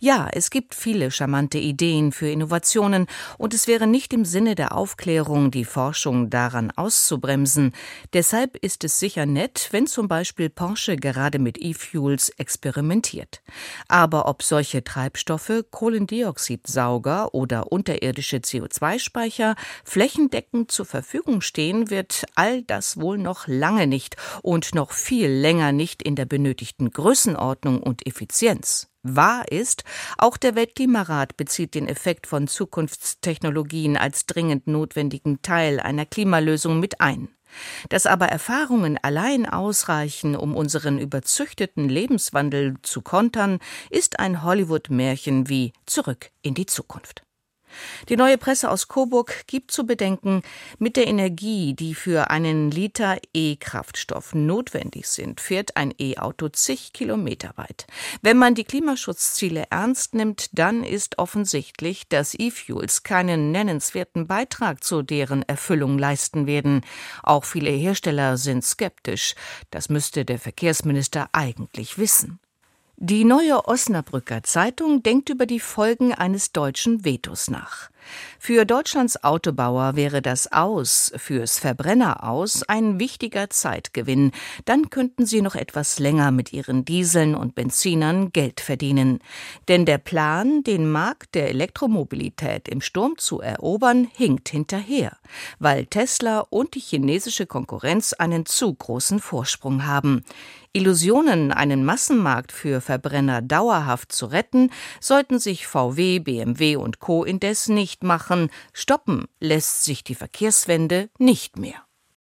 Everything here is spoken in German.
Ja, es gibt viele charmante Ideen für Innovationen und es wäre nicht im Sinne der Aufklärung, die Forschung daran auszubremsen. Deshalb ist es sicher nett, wenn zum Beispiel Porsche gerade mit E-Fuels experimentiert. Aber ob solche Treibstoffe, Kohlendioxidsauger oder unterirdische CO2-Speicher flächendeckend zur Verfügung stehen, wird all das wohl noch lange nicht und noch viel länger nicht in der benötigten Größenordnung und Effizienz. Wahr ist, auch der Weltklimarat bezieht den Effekt von Zukunftstechnologien als dringend notwendigen Teil einer Klimalösung mit ein. Dass aber Erfahrungen allein ausreichen, um unseren überzüchteten Lebenswandel zu kontern, ist ein Hollywood-Märchen wie Zurück in die Zukunft. Die neue Presse aus Coburg gibt zu bedenken, mit der Energie, die für einen Liter E-Kraftstoff notwendig sind, fährt ein E-Auto zig Kilometer weit. Wenn man die Klimaschutzziele ernst nimmt, dann ist offensichtlich, dass E-Fuels keinen nennenswerten Beitrag zu deren Erfüllung leisten werden. Auch viele Hersteller sind skeptisch. Das müsste der Verkehrsminister eigentlich wissen. Die neue Osnabrücker Zeitung denkt über die Folgen eines deutschen Vetos nach. Für Deutschlands Autobauer wäre das Aus fürs Verbrenner aus ein wichtiger Zeitgewinn. Dann könnten sie noch etwas länger mit ihren Dieseln und Benzinern Geld verdienen. Denn der Plan, den Markt der Elektromobilität im Sturm zu erobern, hinkt hinterher, weil Tesla und die chinesische Konkurrenz einen zu großen Vorsprung haben. Illusionen, einen Massenmarkt für Verbrenner dauerhaft zu retten, sollten sich VW, BMW und Co. indes nicht machen. Stoppen lässt sich die Verkehrswende nicht mehr.